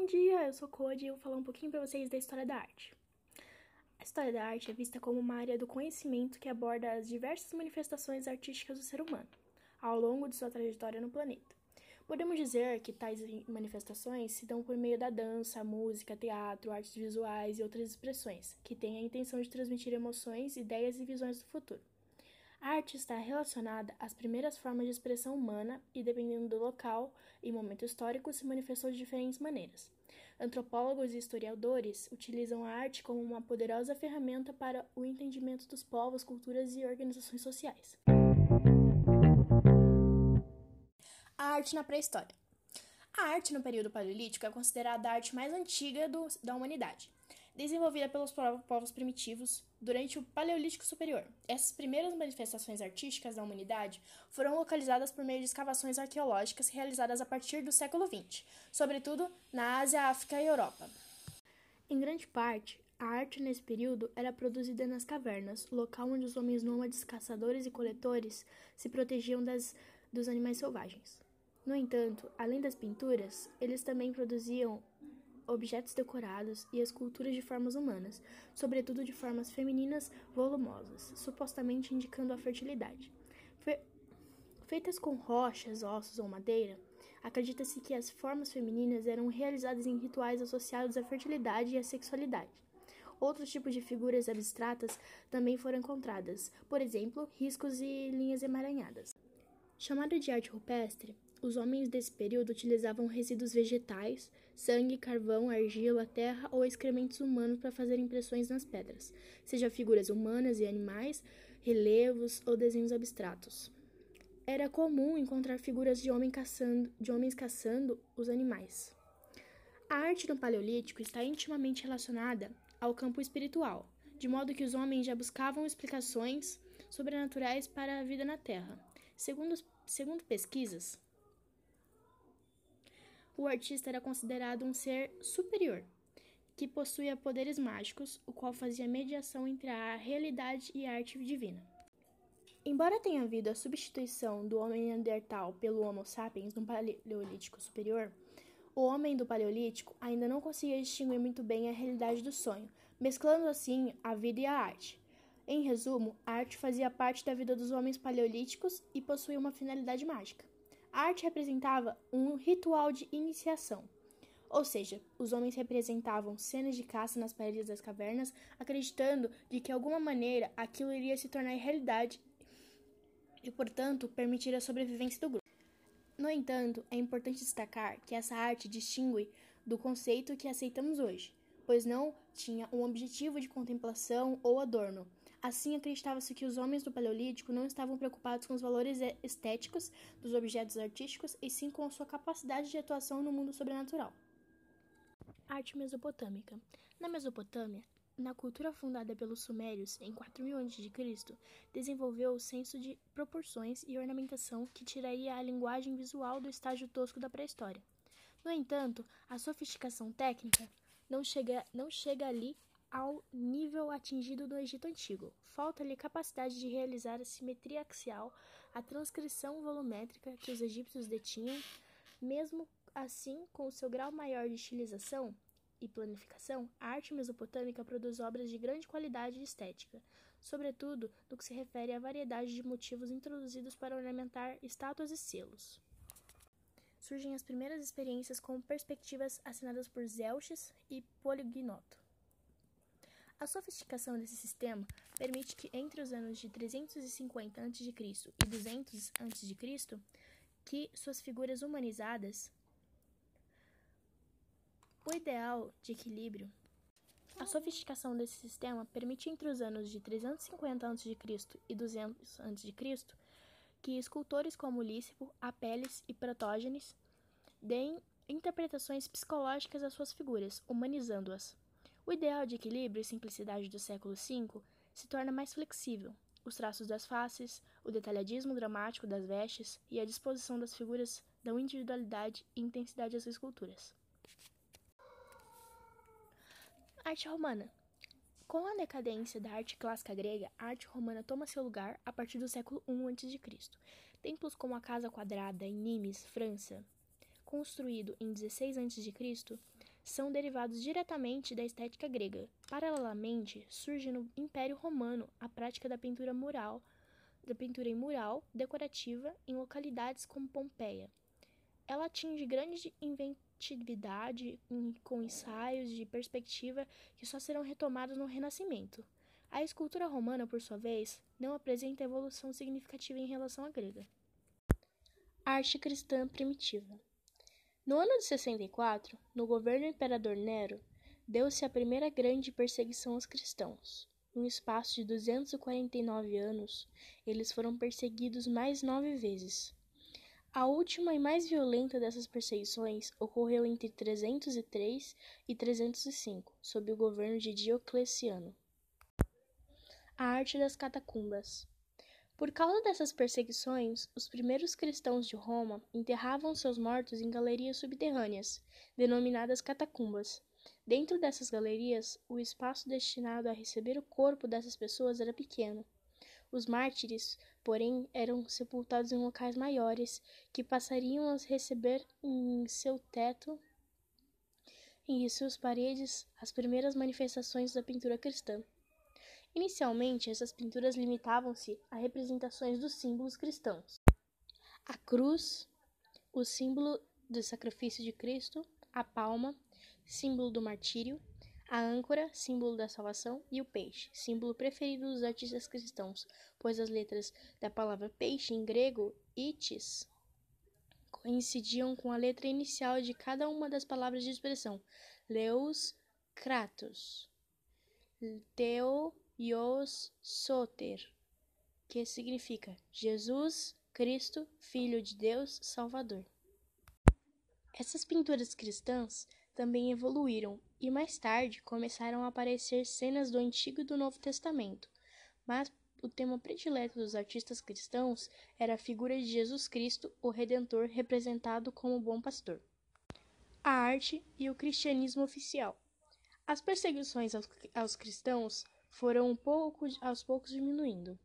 Bom dia, eu sou Cody e eu vou falar um pouquinho para vocês da história da arte. A história da arte é vista como uma área do conhecimento que aborda as diversas manifestações artísticas do ser humano ao longo de sua trajetória no planeta. Podemos dizer que tais manifestações se dão por meio da dança, música, teatro, artes visuais e outras expressões, que têm a intenção de transmitir emoções, ideias e visões do futuro. A arte está relacionada às primeiras formas de expressão humana e, dependendo do local e momento histórico, se manifestou de diferentes maneiras. Antropólogos e historiadores utilizam a arte como uma poderosa ferramenta para o entendimento dos povos, culturas e organizações sociais. A arte na pré-história. A arte no período paleolítico é considerada a arte mais antiga do, da humanidade desenvolvida pelos povos primitivos durante o Paleolítico Superior. Essas primeiras manifestações artísticas da humanidade foram localizadas por meio de escavações arqueológicas realizadas a partir do século XX, sobretudo na Ásia, África e Europa. Em grande parte, a arte nesse período era produzida nas cavernas, local onde os homens nômades, caçadores e coletores se protegiam das, dos animais selvagens. No entanto, além das pinturas, eles também produziam objetos decorados e esculturas de formas humanas, sobretudo de formas femininas volumosas, supostamente indicando a fertilidade. Fe feitas com rochas, ossos ou madeira, acredita-se que as formas femininas eram realizadas em rituais associados à fertilidade e à sexualidade. Outros tipos de figuras abstratas também foram encontradas, por exemplo, riscos e linhas emaranhadas. Chamada de arte rupestre, os homens desse período utilizavam resíduos vegetais, sangue, carvão, argila, terra ou excrementos humanos para fazer impressões nas pedras, seja figuras humanas e animais, relevos ou desenhos abstratos. Era comum encontrar figuras de, homem caçando, de homens caçando os animais. A arte no Paleolítico está intimamente relacionada ao campo espiritual, de modo que os homens já buscavam explicações sobrenaturais para a vida na Terra. Segundo, segundo pesquisas, o artista era considerado um ser superior, que possuía poderes mágicos, o qual fazia mediação entre a realidade e a arte divina. Embora tenha havido a substituição do homem neandertal pelo Homo sapiens no Paleolítico Superior, o homem do Paleolítico ainda não conseguia distinguir muito bem a realidade do sonho, mesclando assim a vida e a arte. Em resumo, a arte fazia parte da vida dos homens paleolíticos e possuía uma finalidade mágica. A arte representava um ritual de iniciação. Ou seja, os homens representavam cenas de caça nas paredes das cavernas, acreditando de que de alguma maneira aquilo iria se tornar realidade e, portanto, permitir a sobrevivência do grupo. No entanto, é importante destacar que essa arte distingue do conceito que aceitamos hoje, pois não tinha um objetivo de contemplação ou adorno, Assim, acreditava-se que os homens do Paleolítico não estavam preocupados com os valores estéticos dos objetos artísticos e sim com a sua capacidade de atuação no mundo sobrenatural. Arte mesopotâmica. Na Mesopotâmia, na cultura fundada pelos Sumérios em 4000 a.C., desenvolveu o senso de proporções e ornamentação que tiraria a linguagem visual do estágio tosco da pré-história. No entanto, a sofisticação técnica não chega, não chega ali ao nível atingido no Egito Antigo. Falta-lhe capacidade de realizar a simetria axial, a transcrição volumétrica que os egípcios detinham, mesmo assim, com o seu grau maior de estilização e planificação, a arte mesopotâmica produz obras de grande qualidade estética, sobretudo no que se refere à variedade de motivos introduzidos para ornamentar estátuas e selos. Surgem as primeiras experiências com perspectivas assinadas por Zelches e Polignoto. A sofisticação desse sistema permite que entre os anos de 350 a.C. e 200 a.C., que suas figuras humanizadas, o ideal de equilíbrio a sofisticação desse sistema permite entre os anos de 350 a.C. e 200 a.C. que escultores como Lícipo, Apeles e Protógenes deem interpretações psicológicas às suas figuras, humanizando-as. O ideal de equilíbrio e simplicidade do século V se torna mais flexível. Os traços das faces, o detalhadismo dramático das vestes e a disposição das figuras dão individualidade e intensidade às esculturas. Arte romana. Com a decadência da arte clássica grega, a arte romana toma seu lugar a partir do século I a.C. Templos como a Casa Quadrada em Nimes, França, construído em 16 a.C., são derivados diretamente da estética grega. Paralelamente, surge no Império Romano a prática da pintura mural, da pintura em mural decorativa em localidades como Pompeia. Ela atinge grande inventividade com ensaios de perspectiva que só serão retomados no Renascimento. A escultura romana, por sua vez, não apresenta evolução significativa em relação à grega. Arte cristã primitiva. No ano de 64, no governo do imperador Nero, deu-se a primeira grande perseguição aos cristãos. Em um espaço de 249 anos, eles foram perseguidos mais nove vezes. A última e mais violenta dessas perseguições ocorreu entre 303 e 305, sob o governo de Diocleciano. A arte das catacumbas. Por causa dessas perseguições, os primeiros cristãos de Roma enterravam seus mortos em galerias subterrâneas, denominadas catacumbas. Dentro dessas galerias, o espaço destinado a receber o corpo dessas pessoas era pequeno. Os mártires, porém, eram sepultados em locais maiores, que passariam a receber em seu teto e em suas paredes as primeiras manifestações da pintura cristã. Inicialmente, essas pinturas limitavam-se a representações dos símbolos cristãos: a cruz, o símbolo do sacrifício de Cristo, a palma, símbolo do martírio, a âncora, símbolo da salvação, e o peixe, símbolo preferido dos artistas cristãos, pois as letras da palavra peixe em grego, itis, coincidiam com a letra inicial de cada uma das palavras de expressão: Leus, Kratos, Teo, Ios Soter, que significa Jesus Cristo, Filho de Deus, Salvador. Essas pinturas cristãs também evoluíram e mais tarde começaram a aparecer cenas do Antigo e do Novo Testamento, mas o tema predileto dos artistas cristãos era a figura de Jesus Cristo, o Redentor, representado como bom pastor. A arte e o cristianismo oficial. As perseguições aos, cristãos foram um pouco, aos poucos diminuindo.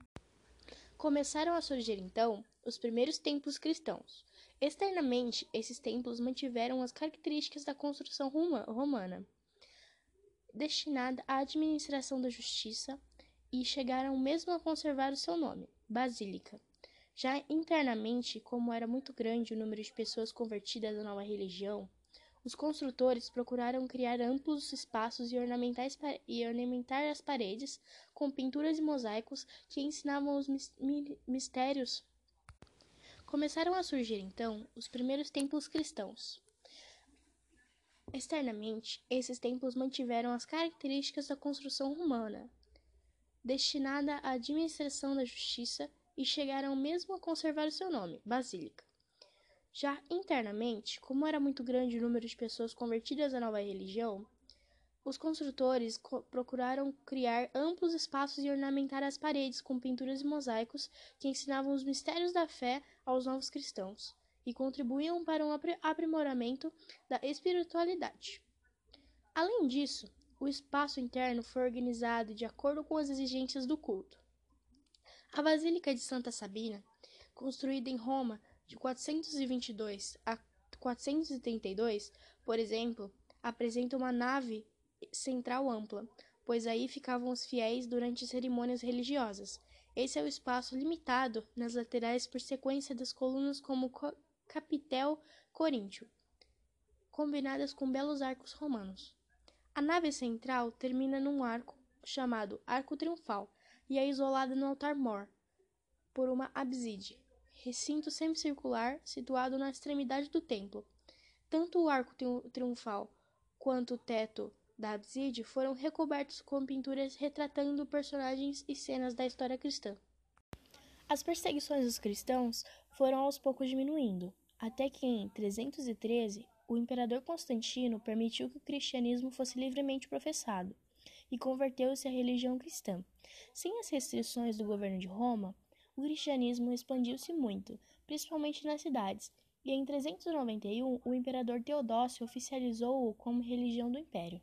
Começaram a surgir então os primeiros templos cristãos. Externamente, esses templos mantiveram as características da construção romana, destinada à administração da justiça, e chegaram mesmo a conservar o seu nome, basílica. Já internamente, como era muito grande o número de pessoas convertidas à nova religião, os construtores procuraram criar amplos espaços e ornamentar, as paredes com pinturas e mosaicos que ensinavam os mistérios. Começaram a surgir então os primeiros templos cristãos. Externamente, esses templos mantiveram as características da construção romana, destinada à administração da justiça, e chegaram mesmo a conservar o seu nome, basílica. Já internamente, como era muito grande o número de pessoas convertidas à nova religião, os construtores co procuraram criar amplos espaços e ornamentar as paredes com pinturas e mosaicos que ensinavam os mistérios da fé aos novos cristãos e contribuíam para um aprimoramento da espiritualidade. Além disso, o espaço interno foi organizado de acordo com as exigências do culto. A Basílica de Santa Sabina, construída em Roma de 422 a 432, por exemplo, apresenta uma nave central ampla, pois aí ficavam os fiéis durante cerimônias religiosas. Esse é o espaço limitado nas laterais por sequência das colunas como capitel coríntio, combinadas com belos arcos romanos. A nave central termina num arco chamado Arco Triunfal e é isolada no altar-mor por uma abside recinto semicircular situado na extremidade do templo. Tanto o arco triunfal quanto o teto da abside foram recobertos com pinturas retratando personagens e cenas da história cristã. As perseguições dos cristãos foram aos poucos diminuindo, até que em 313 o imperador Constantino permitiu que o cristianismo fosse livremente professado e converteu-se à religião cristã. Sem as restrições do governo de Roma, o cristianismo expandiu-se muito, principalmente nas cidades, e em 391 o imperador Teodósio oficializou-o como religião do império.